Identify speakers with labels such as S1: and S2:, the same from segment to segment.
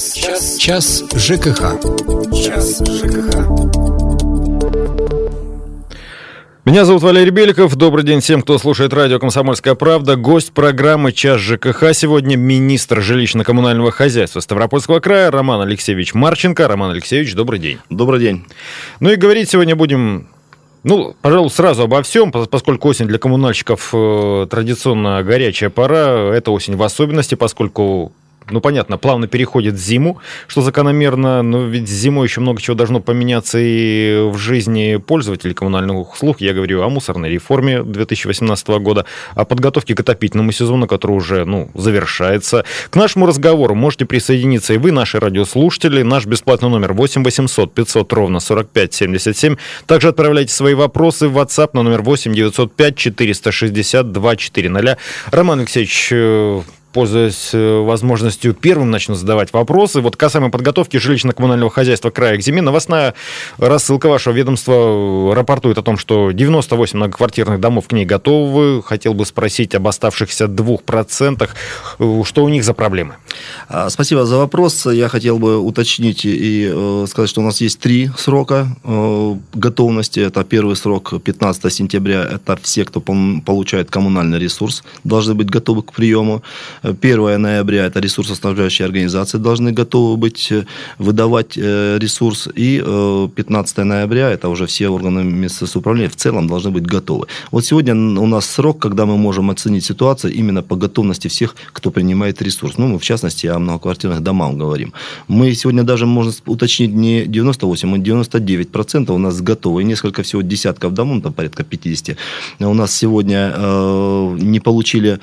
S1: Час. Час. Час ЖКХ. Час ЖКХ.
S2: Меня зовут Валерий Беликов. Добрый день всем, кто слушает радио «Комсомольская правда». Гость программы «Час ЖКХ» сегодня министр жилищно-коммунального хозяйства Ставропольского края Роман Алексеевич Марченко. Роман Алексеевич, добрый день.
S3: Добрый день.
S2: Ну и говорить сегодня будем ну, пожалуй, сразу обо всем, поскольку осень для коммунальщиков э, традиционно горячая пора. Это осень в особенности, поскольку ну, понятно, плавно переходит в зиму, что закономерно, но ведь зимой еще много чего должно поменяться и в жизни пользователей коммунальных услуг. Я говорю о мусорной реформе 2018 года, о подготовке к отопительному сезону, который уже, ну, завершается. К нашему разговору можете присоединиться и вы, наши радиослушатели. Наш бесплатный номер 8 800 500 ровно 45 77. Также отправляйте свои вопросы в WhatsApp на номер 8 905 460 240. Роман Алексеевич, э, пользуясь э, возможностью, первым начну задавать вопросы. Вот касаемо подготовки жилищно-коммунального хозяйства края к зиме, новостная рассылка вашего ведомства рапортует о том, что 98 многоквартирных домов к ней готовы. Хотел бы спросить об оставшихся 2%. Э, что у них за проблемы?
S3: А, спасибо за вопрос. Я хотел бы уточнить и э, сказать, что у нас есть три срока готовности. Это первый срок 15 сентября. Это все, кто получает коммунальный ресурс, должны быть готовы к приему. 1 ноября это ресурсоснабжающие организации должны готовы быть э, выдавать э, ресурс. И 15 э, ноября это уже все органы местного управления в целом должны быть готовы. Вот сегодня у нас срок, когда мы можем оценить ситуацию именно по готовности всех, кто принимает ресурс. Ну, мы в частности о многоквартирных домах говорим. Мы сегодня даже можно уточнить не 98, а 99 процентов у нас готовы. И несколько всего десятков домов, там порядка 50. У нас сегодня э, не получили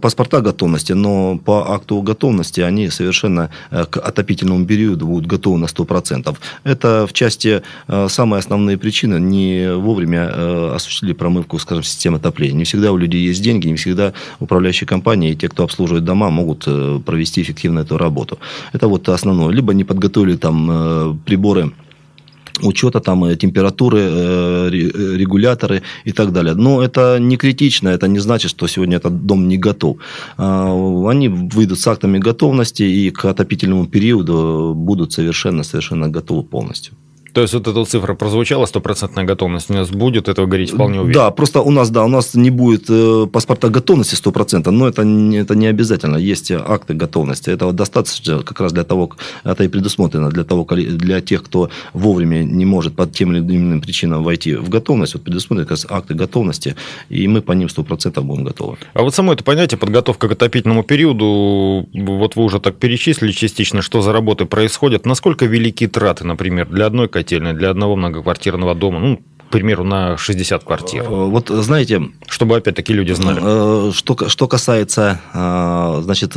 S3: паспорта готовности готовности, но по акту готовности они совершенно э, к отопительному периоду будут готовы на 100%. Это в части э, самые основные причины. Не вовремя э, осуществили промывку, скажем, системы отопления. Не всегда у людей есть деньги, не всегда управляющие компании и те, кто обслуживает дома, могут провести эффективно эту работу. Это вот основное. Либо не подготовили там приборы учета там э, температуры, э, э, регуляторы и так далее. Но это не критично, это не значит, что сегодня этот дом не готов. А, они выйдут с актами готовности и к отопительному периоду будут совершенно, совершенно готовы полностью.
S2: То есть вот эта цифра прозвучала, стопроцентная готовность у нас будет, этого говорить вполне уверенно.
S3: Да, просто у нас, да, у нас не будет э, паспорта готовности 100%, но это, это не обязательно. Есть акты готовности. Этого достаточно как раз для того, это и предусмотрено для, того, для тех, кто вовремя не может по тем или иным причинам войти в готовность, вот предусмотрены как раз акты готовности, и мы по ним 100% будем готовы.
S2: А вот само это понятие, подготовка к отопительному периоду, вот вы уже так перечислили частично, что за работы происходят, насколько велики траты, например, для одной котельной для одного многоквартирного дома, ну, к примеру, на 60 квартир? Э,
S3: вот знаете...
S2: Чтобы опять-таки люди знали.
S3: Э, что, что касается э, значит,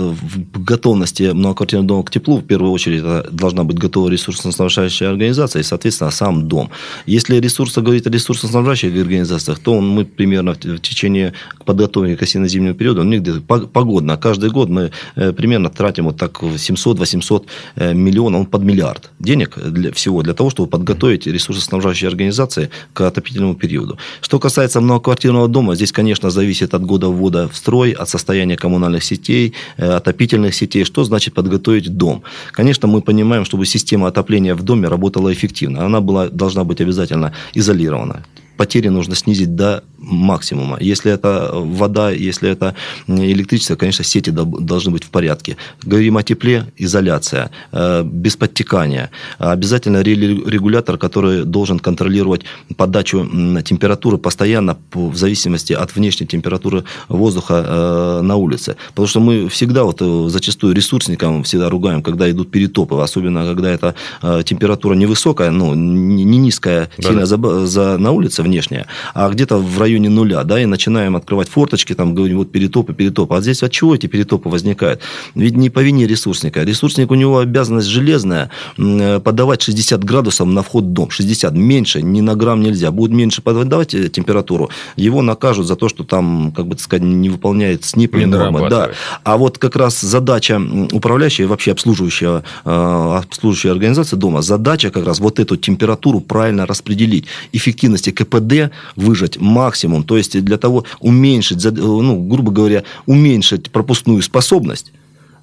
S3: готовности многоквартирного дома к теплу, в первую очередь это должна быть готова ресурсоснабжающая организация и, соответственно, сам дом. Если ресурсы говорить о ресурсоснабжающих организациях, то мы примерно в течение подготовки к осенне-зимнему периоду, у них где-то погодно, каждый год мы примерно тратим вот так 700-800 миллионов под миллиард денег для всего, для того, чтобы подготовить ресурсоснабжающие организации к отопительному периоду. Что касается многоквартирного дома, здесь, конечно, зависит от года ввода в строй, от состояния коммунальных сетей, э, отопительных сетей. Что значит подготовить дом? Конечно, мы понимаем, чтобы система отопления в доме работала эффективно. Она была, должна быть обязательно изолирована потери нужно снизить до максимума. Если это вода, если это электричество, конечно, сети должны быть в порядке. Говорим о тепле, изоляция, э, без подтекания. Обязательно регулятор, который должен контролировать подачу температуры постоянно в зависимости от внешней температуры воздуха э, на улице. Потому что мы всегда, вот э, зачастую ресурсникам всегда ругаем, когда идут перетопы, особенно когда эта температура невысокая, ну, не низкая, да. сильно за, за, на улице, внешняя, а где-то в районе нуля, да, и начинаем открывать форточки, там говорим, вот перетопы, перетопы. А здесь от чего эти перетопы возникают? Ведь не по вине ресурсника. Ресурсник, у него обязанность железная э, подавать 60 градусов на вход в дом. 60, меньше, ни на грамм нельзя. Будет меньше подавать температуру, его накажут за то, что там, как бы так сказать, не выполняет СНИП и нормы. Да. А вот как раз задача управляющая, вообще обслуживающая, э, обслуживающая организация дома, задача как раз вот эту температуру правильно распределить. Эффективности КП КПД выжать максимум, то есть для того уменьшить, ну, грубо говоря, уменьшить пропускную способность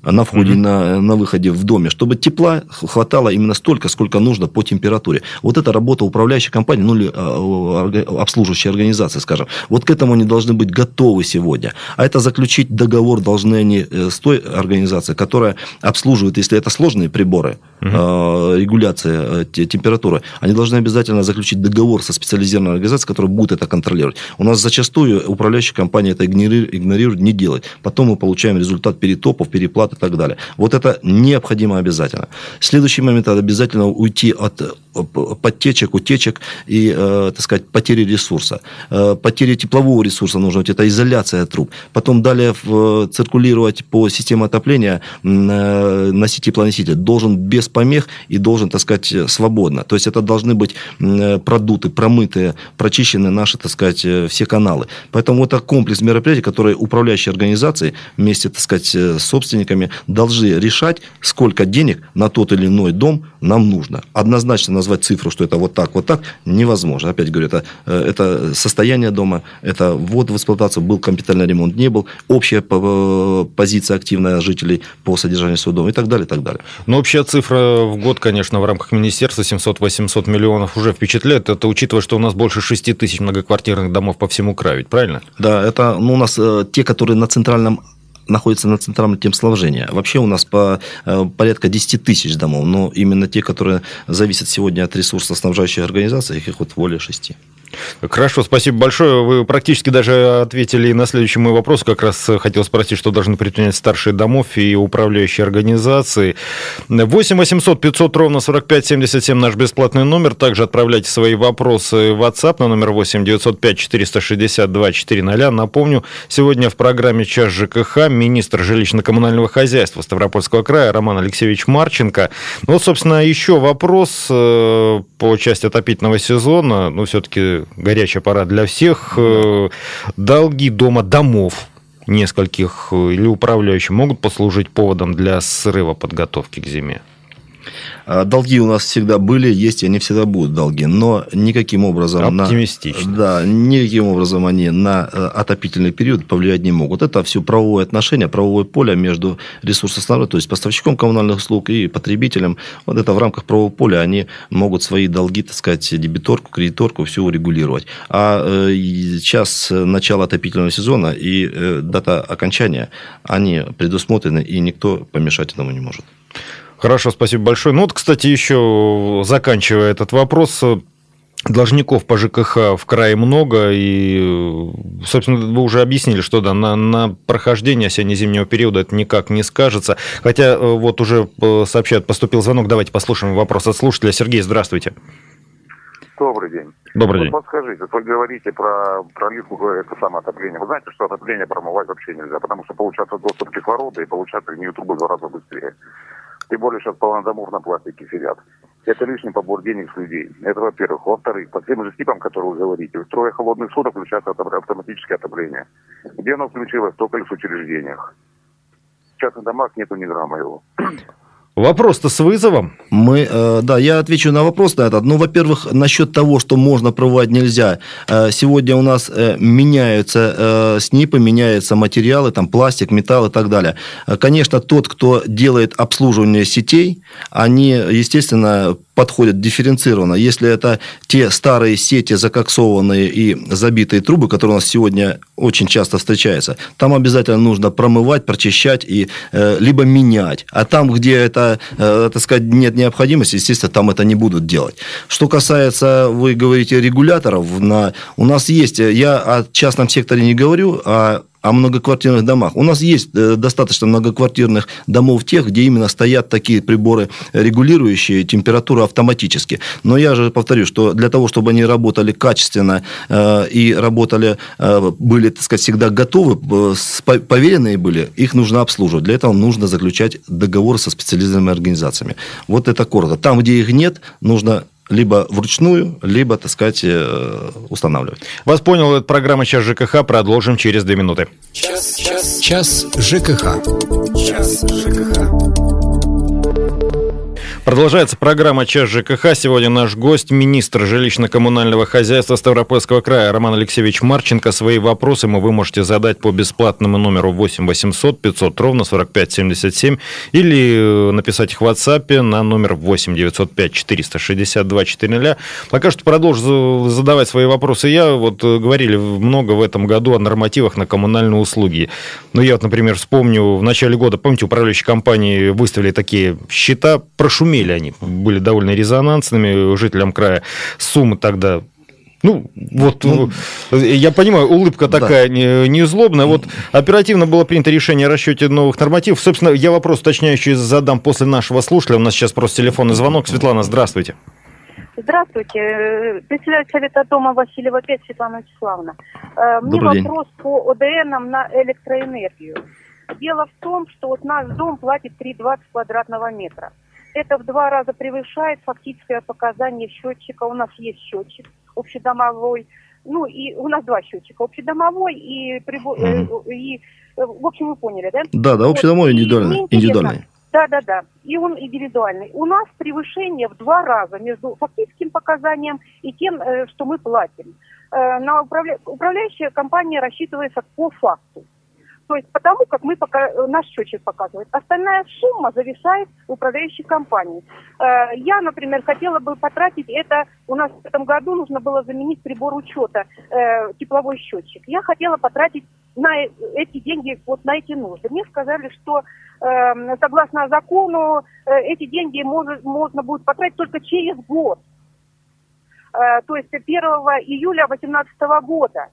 S3: на входе, угу. на, на выходе в доме, чтобы тепла хватало именно столько, сколько нужно по температуре. Вот это работа управляющей компании, ну или а, обслуживающей организации, скажем. Вот к этому они должны быть готовы сегодня. А это заключить договор должны они э, с той организацией, которая обслуживает, если это сложные приборы, угу. регуляция э, температуры, они должны обязательно заключить договор со специализированной организацией, которая будет это контролировать. У нас зачастую управляющая компания это игнорирует, не делает. Потом мы получаем результат перетопов, переплат и так далее. Вот это необходимо обязательно. Следующий момент – это обязательно уйти от э, подтечек, утечек и, э, так сказать, потери ресурса. Э, потери теплового ресурса нужно, это изоляция труб. Потом далее в, циркулировать по системе отопления э, носить теплоноситель должен без помех и должен, так сказать, свободно. То есть это должны быть э, продуты, промытые, прочищены наши, так сказать, э, все каналы. Поэтому это комплекс мероприятий, которые управляющие организации вместе, так сказать, с собственниками чиновниками должны решать, сколько денег на тот или иной дом нам нужно. Однозначно назвать цифру, что это вот так, вот так, невозможно. Опять говорю, это, э, это состояние дома, это ввод в эксплуатацию, был капитальный ремонт, не был, общая э, позиция активная жителей по содержанию своего дома и так далее, и так далее.
S2: Но общая цифра в год, конечно, в рамках министерства 700-800 миллионов уже впечатляет. Это учитывая, что у нас больше 6 тысяч многоквартирных домов по всему краю, ведь правильно?
S3: Да, это ну, у нас э, те, которые на центральном находится на центральном темсложения. Вообще у нас по, э, порядка 10 тысяч домов, но именно те, которые зависят сегодня от ресурсоснабжающих организаций, их вот более 6.
S2: Хорошо, спасибо большое. Вы практически даже ответили на следующий мой вопрос. Как раз хотел спросить, что должны предпринять старшие домов и управляющие организации. 8 800 500 ровно 45 77 наш бесплатный номер. Также отправляйте свои вопросы в WhatsApp на номер 8 905 462 400. Напомню, сегодня в программе «Час ЖКХ» министр жилищно-коммунального хозяйства Ставропольского края Роман Алексеевич Марченко. Ну, вот, собственно, еще вопрос э, по части отопительного сезона. Ну, все-таки горячая пора для всех. Э, долги дома домов нескольких э, или управляющих могут послужить поводом для срыва подготовки к зиме?
S3: А, долги у нас всегда были, есть и они всегда будут долги, но никаким образом...
S2: Оптимистично.
S3: На, да, никаким образом они на э, отопительный период повлиять не могут. Это все правовое отношение, правовое поле между ресурсоснабжением, то есть поставщиком коммунальных услуг и потребителем. Вот это в рамках правового поля они могут свои долги, так сказать, дебиторку, кредиторку, все урегулировать. А э, сейчас начало отопительного сезона и э, дата окончания, они предусмотрены, и никто помешать этому не может.
S2: Хорошо, спасибо большое. Ну вот, кстати, еще заканчивая этот вопрос, Должников по ЖКХ в крае много, и, собственно, вы уже объяснили, что да, на, на прохождение осенне-зимнего периода это никак не скажется. Хотя вот уже сообщают, поступил звонок, давайте послушаем вопрос от слушателя. Сергей, здравствуйте.
S4: Добрый день.
S2: Добрый день.
S4: Вот подскажите, вы говорите про проливку, это самое отопление. Вы знаете, что отопление промывать вообще нельзя, потому что получается доступ к кислороду и получается линию трубы в два раза быстрее. Тем более сейчас половина домов на пластике сидят. Это лишний побор денег с людей. Это во-первых. Во-вторых, по тем же типам, которые вы говорите, в трое холодных суток включается автоматическое отопление. Где оно включилось? Только лишь в учреждениях. В частных домах нету ни грамма его.
S2: Вопрос-то с вызовом.
S3: Мы, э, да, я отвечу на вопрос на этот. Ну, во-первых, насчет того, что можно проводить нельзя. Э, сегодня у нас э, меняются СНИПы, меняются материалы, там пластик, металл и так далее. Конечно, тот, кто делает обслуживание сетей, они, естественно, подходят дифференцированно. Если это те старые сети, закоксованные и забитые трубы, которые у нас сегодня очень часто встречаются, там обязательно нужно промывать, прочищать и э, либо менять. А там, где это, э, так сказать, нет необходимости, естественно, там это не будут делать. Что касается, вы говорите, регуляторов, на, у нас есть, я о частном секторе не говорю, а о многоквартирных домах. У нас есть э, достаточно многоквартирных домов тех, где именно стоят такие приборы, регулирующие температуру автоматически. Но я же повторю, что для того, чтобы они работали качественно э, и работали, э, были, так сказать, всегда готовы, поверенные были, их нужно обслуживать. Для этого нужно заключать договоры со специализированными организациями. Вот это коротко. Там, где их нет, нужно либо вручную, либо, так сказать, э, устанавливать.
S2: Вас понял, это программа «Час ЖКХ». Продолжим через две минуты.
S1: Час, час, час ЖКХ. Час ЖКХ.
S2: Продолжается программа «Час ЖКХ». Сегодня наш гость, министр жилищно-коммунального хозяйства Ставропольского края Роман Алексеевич Марченко. Свои вопросы вы можете задать по бесплатному номеру 8 800 500 ровно 45 77 или э, написать их в WhatsApp на номер 8 905 462 400. Пока что продолжу задавать свои вопросы я. Вот э, говорили много в этом году о нормативах на коммунальные услуги. Ну, я вот, например, вспомню, в начале года, помните, управляющие компании выставили такие счета, прошумели они, были довольно резонансными жителям края. Суммы тогда ну, вот ну, я понимаю, улыбка такая да. не, не злобная. Вот оперативно было принято решение о расчете новых нормативов. Собственно, я вопрос уточняющий задам после нашего слушателя. У нас сейчас просто телефонный звонок. Светлана, здравствуйте.
S5: Здравствуйте. Председатель Совета дома Васильева 5 Светлана Вячеславовна. Э, мне Добрый вопрос день. по ОДН на электроэнергию. Дело в том, что вот наш дом платит 3,20 квадратного метра. Это в два раза превышает фактическое показание счетчика. У нас есть счетчик общедомовой. Ну, и у нас два счетчика. Общедомовой и, mm-hmm. и, и в общем, вы поняли, да?
S3: Да, да, общедомовой индивидуальный. индивидуальный.
S5: Да, да, да. И он индивидуальный. У нас превышение в два раза между фактическим показанием и тем, что мы платим. На управля... Управляющая компания рассчитывается по факту. То есть потому, как мы пока, э, наш счетчик показывает. Остальная сумма зависает в управляющей компании. Э, я, например, хотела бы потратить это, у нас в этом году нужно было заменить прибор учета, э, тепловой счетчик. Я хотела потратить на эти деньги, вот на эти нужды. Мне сказали, что согласно закону эти деньги можно, можно будет потратить только через год. То есть 1 июля 2018 года.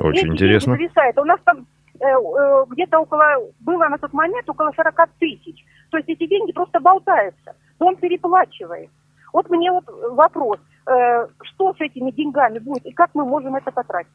S2: Очень эти интересно.
S5: Зависает. У нас там где-то около, было на тот момент около 40 тысяч. То есть эти деньги просто болтаются. Он переплачивает. Вот мне вот вопрос. Э, что с этими деньгами будет и как мы можем это потратить?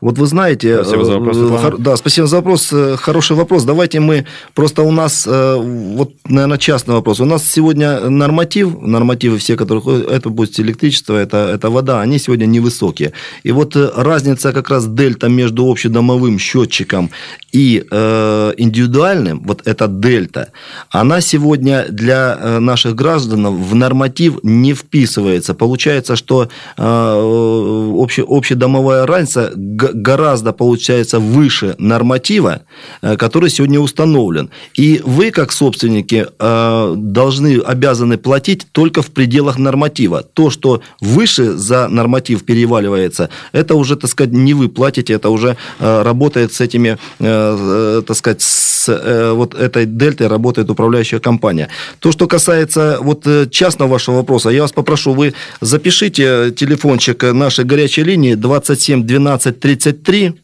S3: Вот вы знаете...
S2: Спасибо за вопрос,
S3: Светлана. Да, спасибо за вопрос. Хороший вопрос. Давайте мы... Просто у нас, вот, наверное, частный вопрос. У нас сегодня норматив, нормативы все, которые... Это будет электричество, это, это вода, они сегодня невысокие. И вот разница как раз дельта между общедомовым счетчиком и э, индивидуальным, вот эта дельта, она сегодня для наших граждан в норматив не вписывается. Получается, что э, обще, общедомовая разница гораздо, получается, выше норматива, э, который сегодня установлен. И вы, как собственники, э, должны, обязаны платить только в пределах норматива. То, что выше за норматив переваливается, это уже, так сказать, не вы платите, это уже э, работает с этими, так сказать, с вот этой дельтой работает управляющая компания. То, что касается вот частного вашего вопроса, я вас попрошу, вы запишите телефончик нашей горячей линии 27 12 33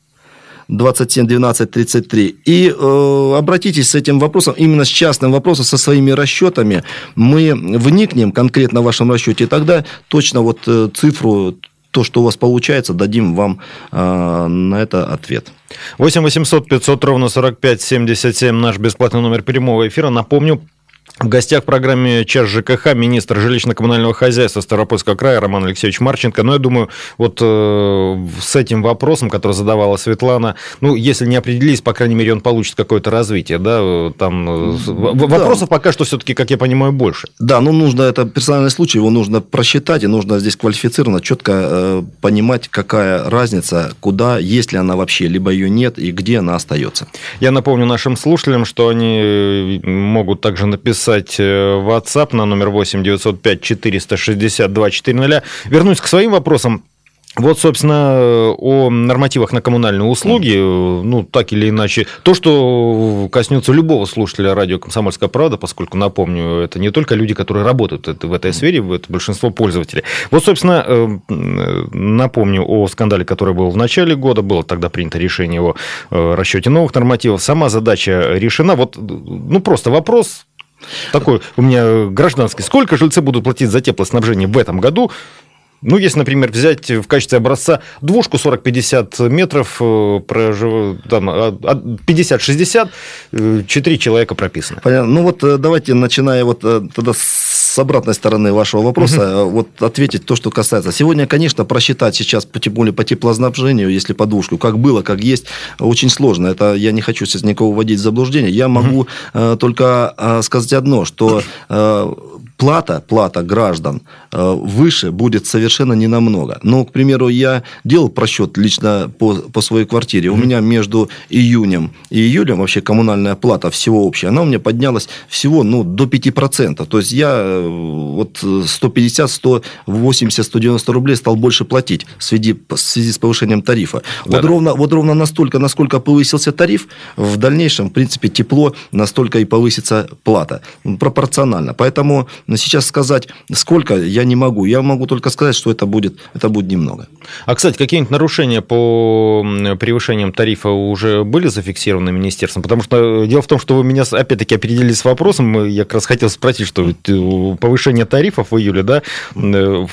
S3: 27 12 33 и э, обратитесь с этим вопросом, именно с частным вопросом, со своими расчетами. Мы вникнем конкретно в вашем расчете, и тогда точно вот э, цифру то, что у вас получается, дадим вам э, на это ответ.
S2: 8 800 500 ровно 45 77 наш бесплатный номер прямого эфира. Напомню, в гостях в программе «Час ЖКХ» министр жилищно-коммунального хозяйства Ставропольского края Роман Алексеевич Марченко. Но я думаю, вот э, с этим вопросом, который задавала Светлана, ну, если не определились, по крайней мере, он получит какое-то развитие, да? Там э, да. вопросов пока что все-таки, как я понимаю, больше.
S3: Да, ну, нужно, это персональный случай, его нужно просчитать, и нужно здесь квалифицированно, четко э, понимать, какая разница, куда, есть ли она вообще, либо ее нет, и где она остается.
S2: Я напомню нашим слушателям, что они э, могут также написать написать э, в WhatsApp на номер 8 905 462 400. Вернусь к своим вопросам. Вот, собственно, о нормативах на коммунальные услуги, ну, так или иначе, то, что коснется любого слушателя радио «Комсомольская правда», поскольку, напомню, это не только люди, которые работают в этой сфере, это большинство пользователей. Вот, собственно, э, напомню о скандале, который был в начале года, было тогда принято решение о э, расчете новых нормативов. Сама задача решена. Вот, ну, просто вопрос, такой у меня гражданский. Сколько жильцы будут платить за теплоснабжение в этом году? Ну, если, например, взять в качестве образца двушку 40-50 метров, э, там, 50-60, а, 4 э, человека прописано.
S3: Понятно. Ну, вот э, давайте, начиная вот тогда с обратной стороны вашего вопроса, угу. вот ответить то, что касается. Сегодня, конечно, просчитать сейчас, тем более по теплоснабжению, если по двушку, как было, как есть, очень сложно. Это я не хочу сейчас никого вводить в заблуждение. Я могу угу. только сказать одно, что плата, плата граждан э, выше будет совершенно не намного. Но, к примеру, я делал просчет лично по, по своей квартире. У меня между июнем и июлем вообще коммунальная плата всего общая, она у меня поднялась всего ну, до 5%. То есть я э, вот 150, 180, 190 рублей стал больше платить в связи, в связи с повышением тарифа. Да, вот, да. Ровно, вот ровно настолько, насколько повысился тариф, в дальнейшем, в принципе, тепло, настолько и повысится плата. Пропорционально. Поэтому сейчас сказать, сколько, я не могу. Я могу только сказать, что это будет, это будет немного.
S2: А, кстати, какие-нибудь нарушения по превышениям тарифа уже были зафиксированы министерством? Потому что дело в том, что вы меня опять-таки определили с вопросом. Я как раз хотел спросить, что э, повышение тарифов в июле, да, э,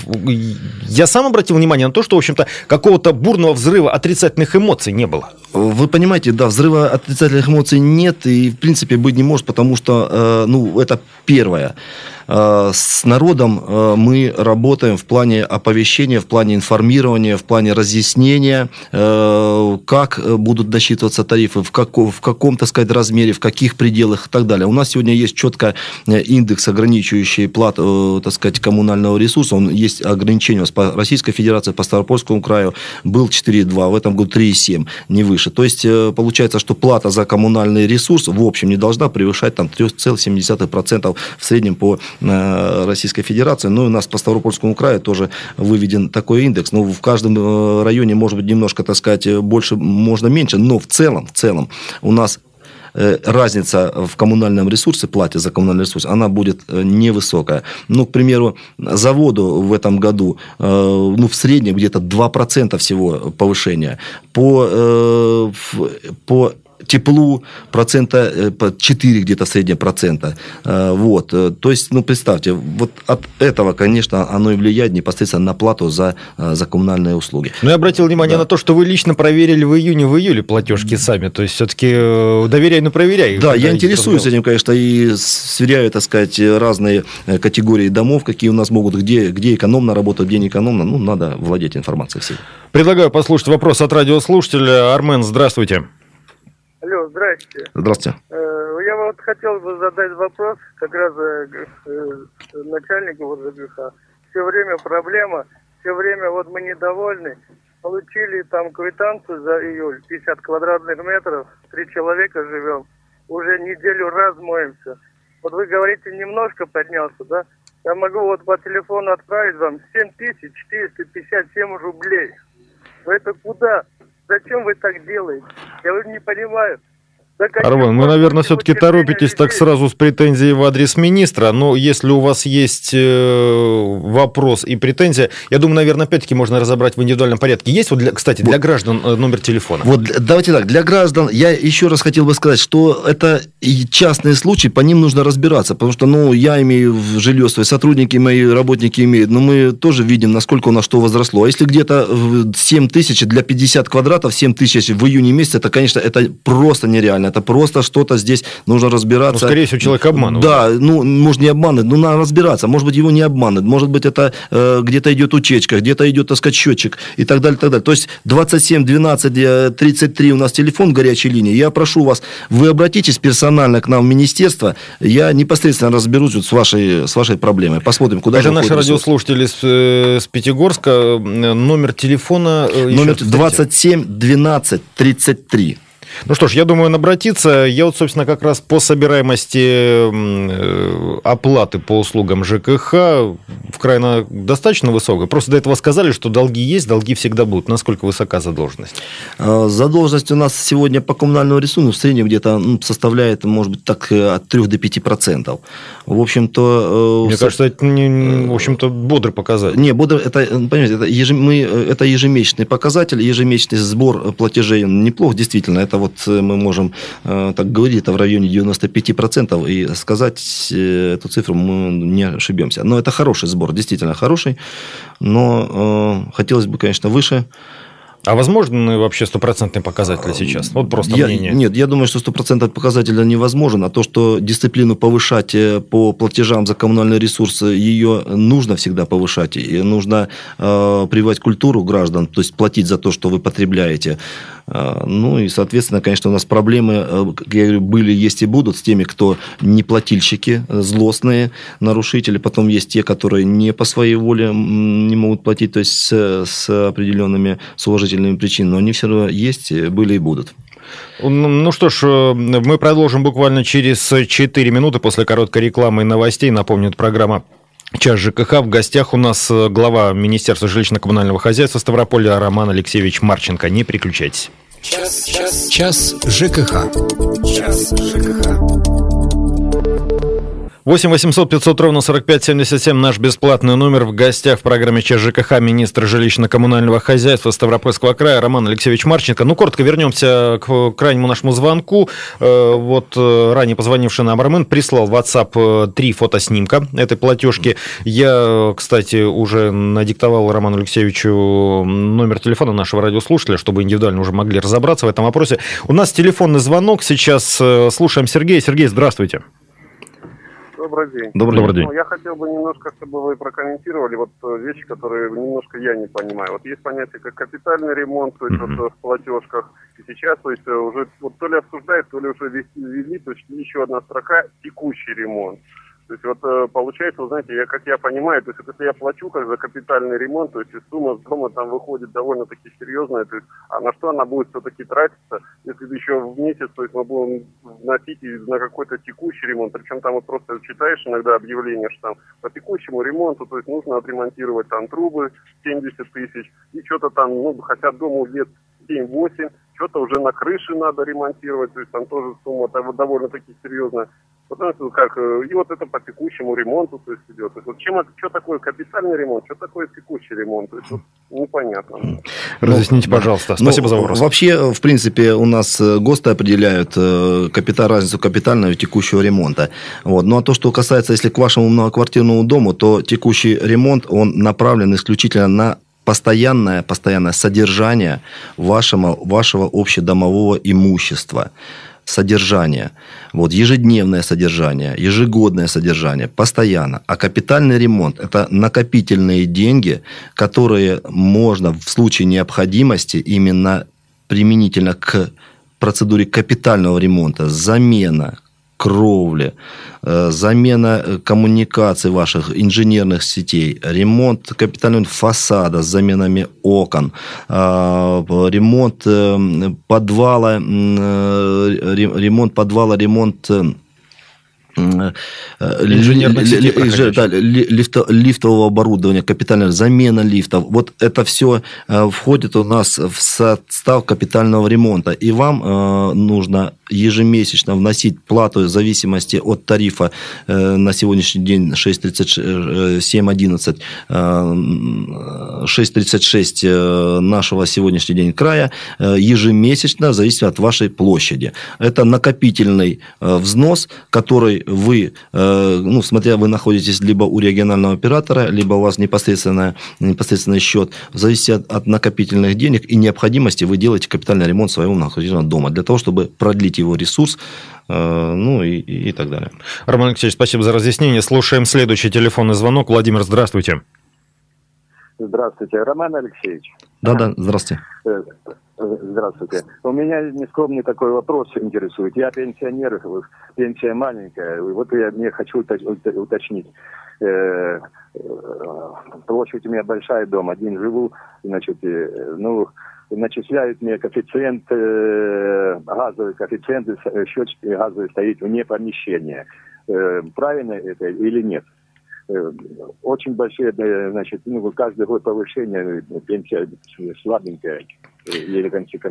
S2: я сам обратил внимание на то, что, в общем-то, какого-то бурного взрыва отрицательных эмоций не было.
S3: Вы понимаете, да, взрыва отрицательных эмоций нет и, в принципе, быть не может, потому что, э, ну, это первое. Э, с народом э, мы работаем в плане оповещения, в плане информирования, в плане разъяснения, э, как будут насчитываться тарифы, в, каком, в каком, так сказать, размере, в каких пределах и так далее. У нас сегодня есть четко индекс, ограничивающий плату, так сказать, коммунального ресурса. Он есть ограничение у по Российской Федерации, по Ставропольскому краю был 4,2, в этом году 3,7, не выше. То есть, получается, что плата за коммунальный ресурс в общем не должна превышать там 3,7% в среднем по Российской Федерации. Ну, у нас по Ставропольскому краю тоже выведен такой индекс. Но в каждом э, районе, может быть, немножко, так сказать, больше, можно меньше. Но в целом, в целом у нас э, разница в коммунальном ресурсе, плате за коммунальный ресурс, она будет э, невысокая. Ну, к примеру, заводу в этом году, ну, в среднем где-то 2% всего повышения. По, по теплу процента 4 э, где-то среднее процента. Э, вот. Э, то есть, ну, представьте, вот от этого, конечно, оно и влияет непосредственно на плату за, за коммунальные услуги.
S2: Ну, я обратил внимание да. на то, что вы лично проверили в июне, в июле платежки сами. То есть, все-таки доверяй, но проверяй.
S3: Да, я интересуюсь этим, конечно, и сверяю, так сказать, разные категории домов, какие у нас могут, где, где экономно работать, где не экономно. Ну, надо владеть информацией всей.
S2: Предлагаю послушать вопрос от радиослушателя. Армен, здравствуйте.
S6: Алло, здрасте.
S3: Здравствуйте.
S6: Э, я вот хотел бы задать вопрос как раз э, начальнику вот ЖКХ. Все время проблема, все время вот мы недовольны. Получили там квитанцию за июль, 50 квадратных метров, три человека живем. Уже неделю раз моемся. Вот вы говорите, немножко поднялся, да? Я могу вот по телефону отправить вам 7457 рублей. Вы это куда? Зачем вы так делаете? Я вот не понимаю.
S2: Арван, вы, наверное, все-таки торопитесь так сразу с претензией в адрес министра, но если у вас есть э, вопрос и претензия, я думаю, наверное, опять-таки можно разобрать в индивидуальном порядке. Есть вот, для, кстати, для вот. граждан э, номер телефона?
S3: Вот, давайте так, для граждан я еще раз хотел бы сказать, что это частные случаи, по ним нужно разбираться, потому что, ну, я имею жилье свое, сотрудники мои, работники имеют, но мы тоже видим, насколько у нас что возросло. А если где-то 7 тысяч для 50 квадратов, 7 тысяч в июне месяце, это, конечно, это просто нереально неправильно. Это просто что-то здесь нужно разбираться.
S2: Ну, скорее всего, человек обманывает.
S3: Да, ну, может, не обманывает, но надо разбираться. Может быть, его не обманывают. Может быть, это э, где-то идет утечка, где-то идет, так сказать, счетчик и так далее, так далее. То есть 27 12 33 у нас телефон горячей линии. Я прошу вас, вы обратитесь персонально к нам в министерство. Я непосредственно разберусь вот с вашей, с вашей проблемой. Посмотрим, куда
S2: Это наши радиослушатели с, э, с Пятигорска. Э, номер телефона...
S3: Э, Номер 27 12 33.
S2: Ну что ж, я думаю, он обратится. Я вот, собственно, как раз по собираемости э, оплаты по услугам ЖКХ в крайне достаточно высокая. Просто до этого сказали, что долги есть, долги всегда будут. Насколько высока задолженность?
S3: А, задолженность у нас сегодня по коммунальному рисунку в среднем где-то ну, составляет, может быть, так э, от 3 до 5 процентов. В общем-то...
S2: Э, Мне кажется, это, не, в общем-то, бодрый показатель.
S3: Не, бодрый, это, понимаете, это, ежем, мы, это ежемесячный показатель, ежемесячный сбор платежей неплох, действительно. Это вот э, мы можем э, так говорить, это в районе 95%, и сказать э, эту цифру мы не ошибемся. Но это хороший сбор, действительно хороший, но хотелось бы, конечно, выше.
S2: А возможно вообще стопроцентный показатель сейчас? Вот просто
S3: я,
S2: мнение.
S3: Нет, я думаю, что стопроцентный показатель невозможен, а то, что дисциплину повышать по платежам за коммунальные ресурсы, ее нужно всегда повышать. И нужно э, прививать культуру граждан, то есть платить за то, что вы потребляете. Ну и, соответственно, конечно, у нас проблемы, как я говорю, были, есть и будут с теми, кто не плательщики, злостные нарушители. Потом есть те, которые не по своей воле не могут платить, то есть с, с определенными, с уважительными причинами. Но они все равно есть, были и будут.
S2: Ну что ж, э, мы продолжим буквально через 4 минуты после короткой рекламы и новостей. Напомню, это программа Час ЖКХ. В гостях у нас э, глава Министерства жилищно-коммунального хозяйства Ставрополя Роман Алексеевич Марченко. Не переключайтесь.
S1: Час, час, час ЖКХ. Час ЖКХ.
S2: 8 800 500 ровно 45 77 наш бесплатный номер. В гостях в программе «Час ЖКХ» министр жилищно-коммунального хозяйства Ставропольского края Роман Алексеевич Марченко. Ну, коротко вернемся к крайнему нашему звонку. Э, вот э, ранее позвонивший нам Армен прислал в WhatsApp э, три фотоснимка этой платежки. Я, кстати, уже надиктовал Роману Алексеевичу номер телефона нашего радиослушателя, чтобы индивидуально уже могли разобраться в этом вопросе. У нас телефонный звонок. Сейчас слушаем Сергея. Сергей, здравствуйте.
S7: Добрый день.
S2: Добрый, Добрый день.
S7: Ну, я хотел бы немножко, чтобы вы прокомментировали вот э, вещи, которые немножко я не понимаю. Вот есть понятие как капитальный ремонт, то есть mm-hmm. вот э, в платежках. И сейчас, то есть э, уже вот то ли обсуждают, то ли уже ввели, то есть еще одна строка текущий ремонт. То есть вот э, получается, вы знаете, я, как я понимаю, то есть вот, если я плачу как за капитальный ремонт, то есть сумма с дома там выходит довольно-таки серьезная, то есть, а на что она будет все-таки тратиться, если еще в месяц, то есть мы будем вносить на какой-то текущий ремонт, причем там вот просто читаешь иногда объявление, что там по текущему ремонту, то есть нужно отремонтировать там трубы 70 тысяч, и что-то там, ну, хотя дому лет 7-8, что-то уже на крыше надо ремонтировать, то есть там тоже сумма довольно-таки серьезная. Потому что как, э, и вот это по текущему ремонту то есть, идет. То есть, вот чем, что такое капитальный ремонт, что такое текущий ремонт, то есть, вот, непонятно.
S2: Разъясните, ну, пожалуйста. Спасибо ну, за вопрос.
S3: Вообще, в принципе, у нас э, ГОСТы определяют э, капитал, разницу капитального и текущего ремонта. Вот. Ну, а то, что касается, если к вашему многоквартирному дому, то текущий ремонт, он направлен исключительно на постоянное, постоянное содержание вашего, вашего общедомового имущества содержание, вот, ежедневное содержание, ежегодное содержание, постоянно. А капитальный ремонт – это накопительные деньги, которые можно в случае необходимости именно применительно к процедуре капитального ремонта, замена, кровли, э, замена э, коммуникаций ваших инженерных сетей, ремонт капитального фасада с заменами окон, э, ремонт подвала, ремонт подвала, ремонт
S2: Инженерных сетей
S3: да, лифто, лифтового оборудования, капитальная замена лифтов. Вот это все э, входит у нас в состав капитального ремонта. И вам э, нужно ежемесячно вносить плату в зависимости от тарифа э, на сегодняшний день 6.37.11, 6.36 нашего сегодняшний день края, ежемесячно, в зависимости от вашей площади. Это накопительный взнос, который вы, э, ну, смотря вы находитесь либо у регионального оператора, либо у вас непосредственно, непосредственный счет, в зависимости от, от накопительных денег и необходимости вы делаете капитальный ремонт своего многоквартирного дома для того, чтобы продлить его ресурс, э, ну и, и, и так далее.
S2: Роман Алексеевич, спасибо за разъяснение. Слушаем следующий телефонный звонок. Владимир, здравствуйте.
S8: Здравствуйте, Роман Алексеевич.
S3: Да-да, здравствуйте. Э,
S8: Здравствуйте. У меня нескромный такой вопрос интересует. Я пенсионер, пенсия маленькая. Вот я мне хочу уточнить. Э, э, площадь у меня большая, дом один живу, значит, ну, начисляют мне коэффициент, газовый коэффициент, счетчик газовый стоит вне помещения. Правильно это или нет? Очень большие, значит, ну, каждый год повышение, пенсия слабенькая.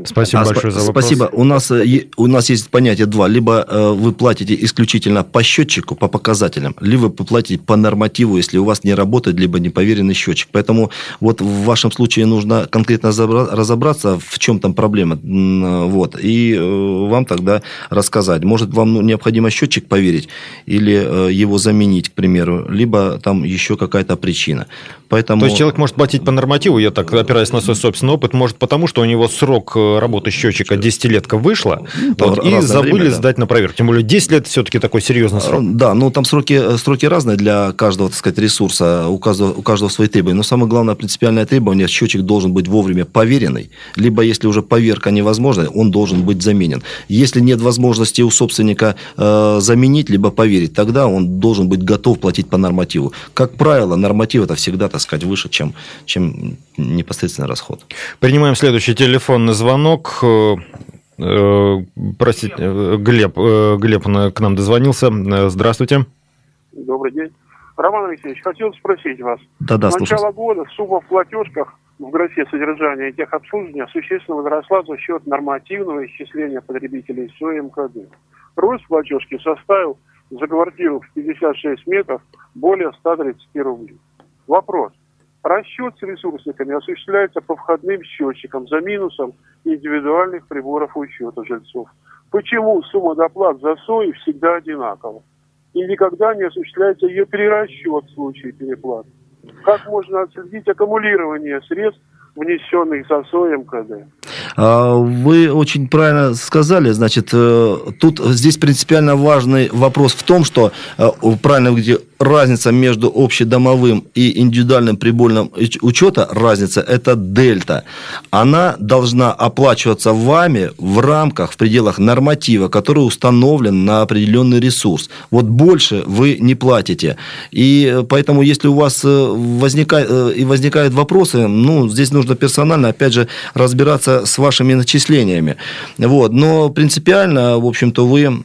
S2: Спасибо а, большое за вопрос.
S3: Спасибо. У нас, э, у нас есть понятие два. Либо э, вы платите исключительно по счетчику, по показателям, либо вы платите по нормативу, если у вас не работает, либо неповеренный счетчик. Поэтому вот в вашем случае нужно конкретно разобраться, в чем там проблема. Вот, и э, вам тогда рассказать. Может, вам ну, необходимо счетчик поверить или его заменить, к примеру, либо там еще какая-то причина. Поэтому...
S2: То есть человек может платить по нормативу, я так опираясь на свой собственный опыт, может потому, что у него срок э, работы счетчика десятилетка вышло,
S3: Ну,
S2: вот, и забыли
S3: время, да.
S2: сдать на проверку. Тем более 10 лет все-таки такой серьезный срок.
S3: Э, Да, ну там сроки, сроки разные для каждого, так сказать, ресурса, у каждого, у каждого свои требования. Но самое главное принципиальное требование, счетчик должен быть вовремя поверенный, либо если уже поверка невозможна, он должен быть заменен. Если нет возможности у собственника э, заменить, либо поверить, тогда он должен быть готов платить по нормативу. Как правило, норматив это всегда, так сказать, выше, чем, чем непосредственно расход.
S2: Принимаем следующий телефонный звонок. Э, э, Простите, э, Глеб, Глеб к нам дозвонился. Здравствуйте.
S9: Добрый день. Роман Алексеевич, хотел спросить вас.
S3: Да-да,
S9: С
S3: слушаю.
S9: начала года сумма в платежках в графе содержания и техобслуживания существенно возросла за счет нормативного исчисления потребителей СО и МКД. Рост платежки составил за квартиру в 56 метров более 130 рублей. Вопрос. Расчет с ресурсниками осуществляется по входным счетчикам за минусом индивидуальных приборов учета жильцов. Почему сумма доплат за СОИ всегда одинакова? И никогда не осуществляется ее перерасчет в случае переплаты? Как можно отследить аккумулирование средств, внесенных за СОИ МКД?
S3: А, Вы очень правильно сказали, значит, э, тут здесь принципиально важный вопрос в том, что, э, правильно говорите, разница между общедомовым и индивидуальным приборным уч- учета, разница это дельта. Она должна оплачиваться вами в рамках, в пределах норматива, который установлен на определенный ресурс. Вот больше вы не платите. И э, поэтому, если у вас возникает, и возникают вопросы, ну, здесь нужно персонально, опять же, разбираться с вашими начислениями. Вот. Но принципиально, в общем-то, вы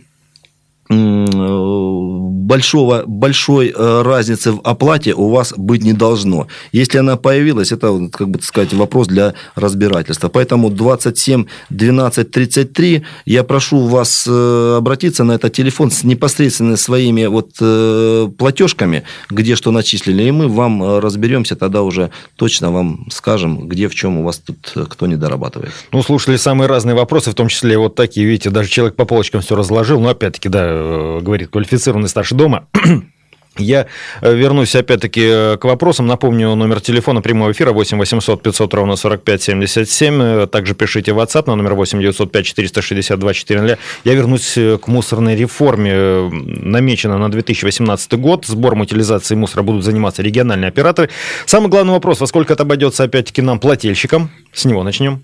S3: большого, большой э, разницы в оплате у вас быть не должно. Если она появилась, это, как бы сказать, вопрос для разбирательства. Поэтому 27 12 33 я прошу вас э, обратиться на этот телефон с непосредственно своими вот э, платежками, где что начислили, и мы вам разберемся, тогда уже точно вам скажем, где в чем у вас тут кто не дорабатывает.
S2: Ну, слушали самые разные вопросы, в том числе вот такие. Видите, даже человек по полочкам все разложил. Но опять-таки, да, говорит квалифицированный старший дома. Я э, вернусь опять-таки э, к вопросам. Напомню, номер телефона прямого эфира 8 800 500 ровно 45 77. Э, Также пишите в WhatsApp на номер 8 905 462 400. Я вернусь к мусорной реформе. Намечено на 2018 год. Сбором утилизации мусора будут заниматься региональные операторы. Самый главный вопрос, во сколько это обойдется опять-таки нам, плательщикам? С него начнем.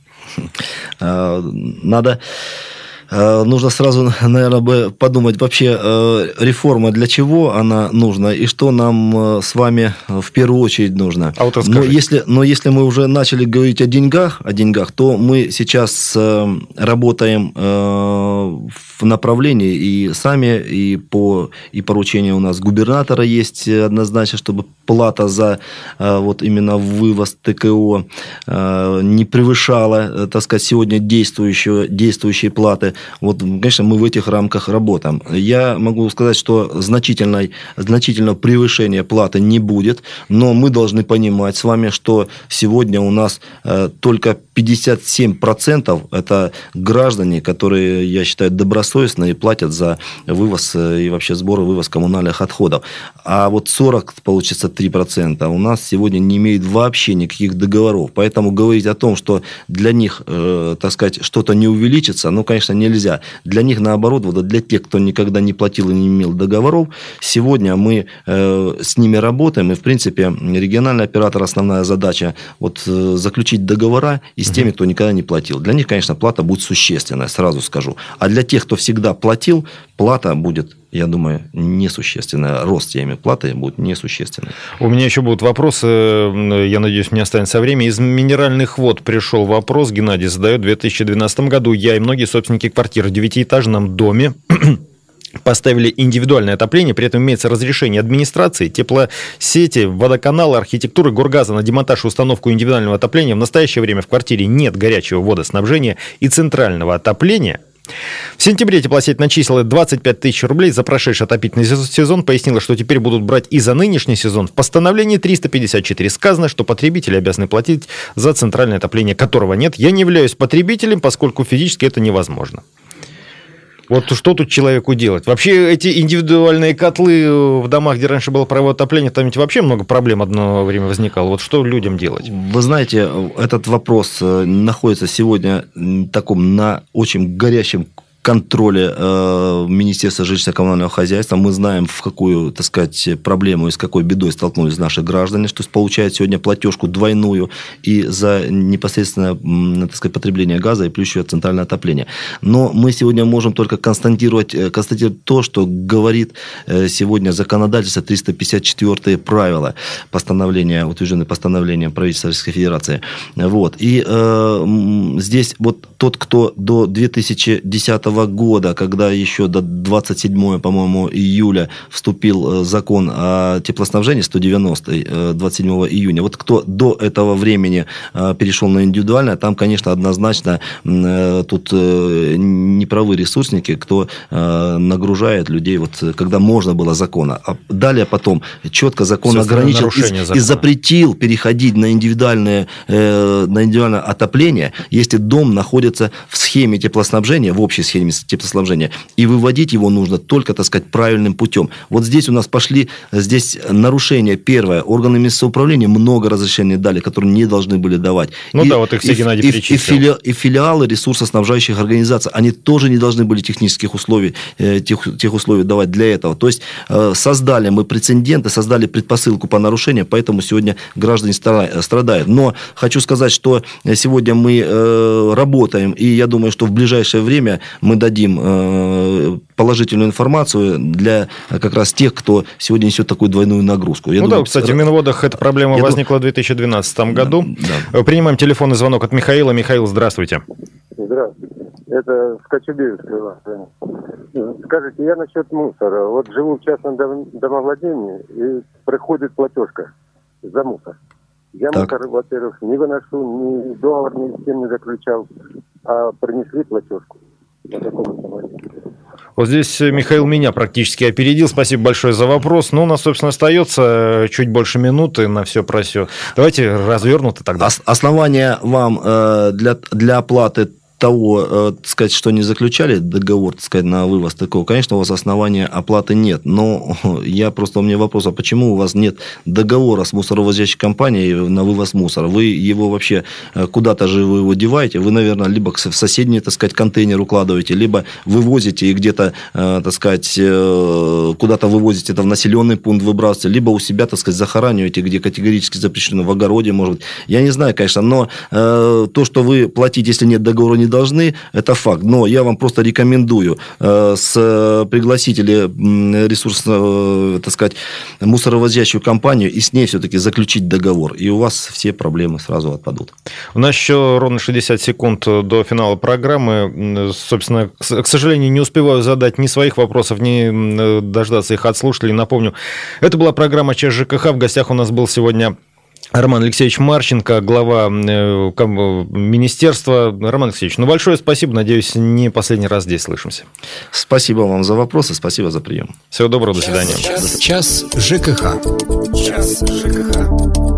S3: Надо нужно сразу, наверное, подумать вообще э, реформа для чего она нужна и что нам э, с вами в первую очередь нужно.
S2: А вот
S3: но если, но если мы уже начали говорить о деньгах, о деньгах, то мы сейчас э, работаем э, в направлении и сами и по и поручение у нас губернатора есть э, однозначно, чтобы плата за э, вот именно вывоз ТКО э, не превышала, э, так сказать, сегодня действующего, действующие платы. Вот, конечно, мы в этих рамках работаем. Я могу сказать, что значительной, значительного превышения платы не будет, но мы должны понимать с вами, что сегодня у нас э, только 57% это граждане, которые, я считаю, добросовестно и платят за вывоз э, и вообще сбор и вывоз коммунальных отходов. А вот 40, получится, 3% у нас сегодня не имеют вообще никаких договоров. Поэтому говорить о том, что для них, э, так сказать, что-то не увеличится, ну, конечно, нельзя. Для них, наоборот, вот для тех, кто никогда не платил и не имел договоров, сегодня мы э, с ними работаем. И, в принципе, региональный оператор, основная задача, вот э, заключить договора и с теми, кто никогда не платил. Для них, конечно, плата будет существенная, сразу скажу. А для тех, кто всегда платил, плата будет, я думаю, несущественная. Рост, виду, платы будет несущественный.
S2: У меня еще будут вопросы, я надеюсь, мне останется время. Из минеральных вод пришел вопрос, Геннадий задает, в 2012 году я и многие собственники квартир в девятиэтажном доме поставили индивидуальное отопление, при этом имеется разрешение администрации, теплосети, водоканала, архитектуры, горгаза на демонтаж и установку индивидуального отопления. В настоящее время в квартире нет горячего водоснабжения и центрального отопления. В сентябре теплосеть начислила 25 тысяч рублей за прошедший отопительный сезон. Пояснила, что теперь будут брать и за нынешний сезон. В постановлении 354 сказано, что потребители обязаны платить за центральное отопление, которого нет. Я не являюсь потребителем, поскольку физически это невозможно. Вот что тут человеку делать? Вообще эти индивидуальные котлы в домах, где раньше было правое отопление, там ведь вообще много проблем одно время возникало. Вот что людям делать?
S3: Вы знаете, этот вопрос э, находится сегодня таком на очень горячем контроле э, Министерства жилищно-коммунального хозяйства. Мы знаем, в какую, так сказать, проблему и с какой бедой столкнулись наши граждане, что получают сегодня платежку двойную и за непосредственно, так сказать, потребление газа и плюс еще центральное отопление. Но мы сегодня можем только констатировать, э, констатировать то, что говорит э, сегодня законодательство 354 правила постановления, утвержденное постановлением правительства Российской Федерации. Вот. И э, здесь вот тот, кто до 2010 года, когда еще до 27, по-моему, июля вступил э, закон о теплоснабжении 190 27 э, июня. Вот кто до этого времени э, перешел на индивидуальное, там, конечно, однозначно тут не правы ресурсники, кто нагружает людей, вот когда можно было закона. А далее потом четко закон Все ограничил и, и запретил переходить на индивидуальное, на индивидуальное отопление, если дом находится в схеме теплоснабжения, в общей схеме теплоснабжения. И выводить его нужно только, так сказать, правильным путем. Вот здесь у нас пошли, здесь нарушения. Первое, органы местного управления много разрешений дали, которые не должны были давать.
S2: Ну
S3: и,
S2: да, вот их все Геннадий
S3: и, и, фили, и филиалы ресурсоснабжающих организаций, они тоже не должны были технических условий, э, тех, тех условий давать для этого. То есть, э, создали мы прецеденты, создали предпосылку по нарушению, поэтому сегодня граждане страдают. Но хочу сказать, что сегодня мы э, работаем, и я думаю, что в ближайшее время мы дадим э, положительную информацию для как раз тех, кто сегодня несет такую двойную нагрузку.
S2: Я ну думаю, да, кстати, в Минводах эта проблема возникла думаю... в 2012 году. Да, да. Принимаем телефонный звонок от Михаила. Михаил, здравствуйте.
S10: Здравствуйте. Это с Кочубеевского. Скажите, я насчет мусора. Вот живу в частном дом, домовладении, и приходит платежка за мусор. Я так. мусор, во-первых, не выношу, ни договор ни с кем не заключал, а принесли платежку.
S2: Вот здесь Михаил меня практически опередил. Спасибо большое за вопрос. Ну, у нас, собственно, остается чуть больше минуты на все про все. Давайте развернуто тогда.
S3: Основания вам э, для, для оплаты того, э, так сказать, что не заключали договор, так сказать, на вывоз такого, конечно, у вас основания оплаты нет. Но я просто, у меня вопрос, а почему у вас нет договора с мусоровозящей компанией на вывоз мусора? Вы его вообще э, куда-то же вы его деваете? Вы, наверное, либо в соседний, так сказать, контейнер укладываете, либо вывозите и где-то, э, так сказать, куда-то вывозите это в населенный пункт выбрасываете, либо у себя, так сказать, захораниваете, где категорически запрещено, в огороде, может быть. Я не знаю, конечно, но то, что вы платите, если нет договора, не должны, это факт. Но я вам просто рекомендую э, с э, пригласители ресурсно, э, так сказать, мусоровозящую компанию и с ней все-таки заключить договор. И у вас все проблемы сразу отпадут.
S2: У нас еще ровно 60 секунд до финала программы. Собственно, к сожалению, не успеваю задать ни своих вопросов, ни дождаться их от слушателей. Напомню, это была программа «Час ЖКХ». В гостях у нас был сегодня Роман Алексеевич Марченко, глава э, министерства. Роман Алексеевич, ну большое спасибо. Надеюсь, не последний раз здесь слышимся.
S3: Спасибо вам за вопросы, спасибо за прием.
S2: Всего доброго, до свидания.
S1: Час, час ЖКХ. Час ЖКХ.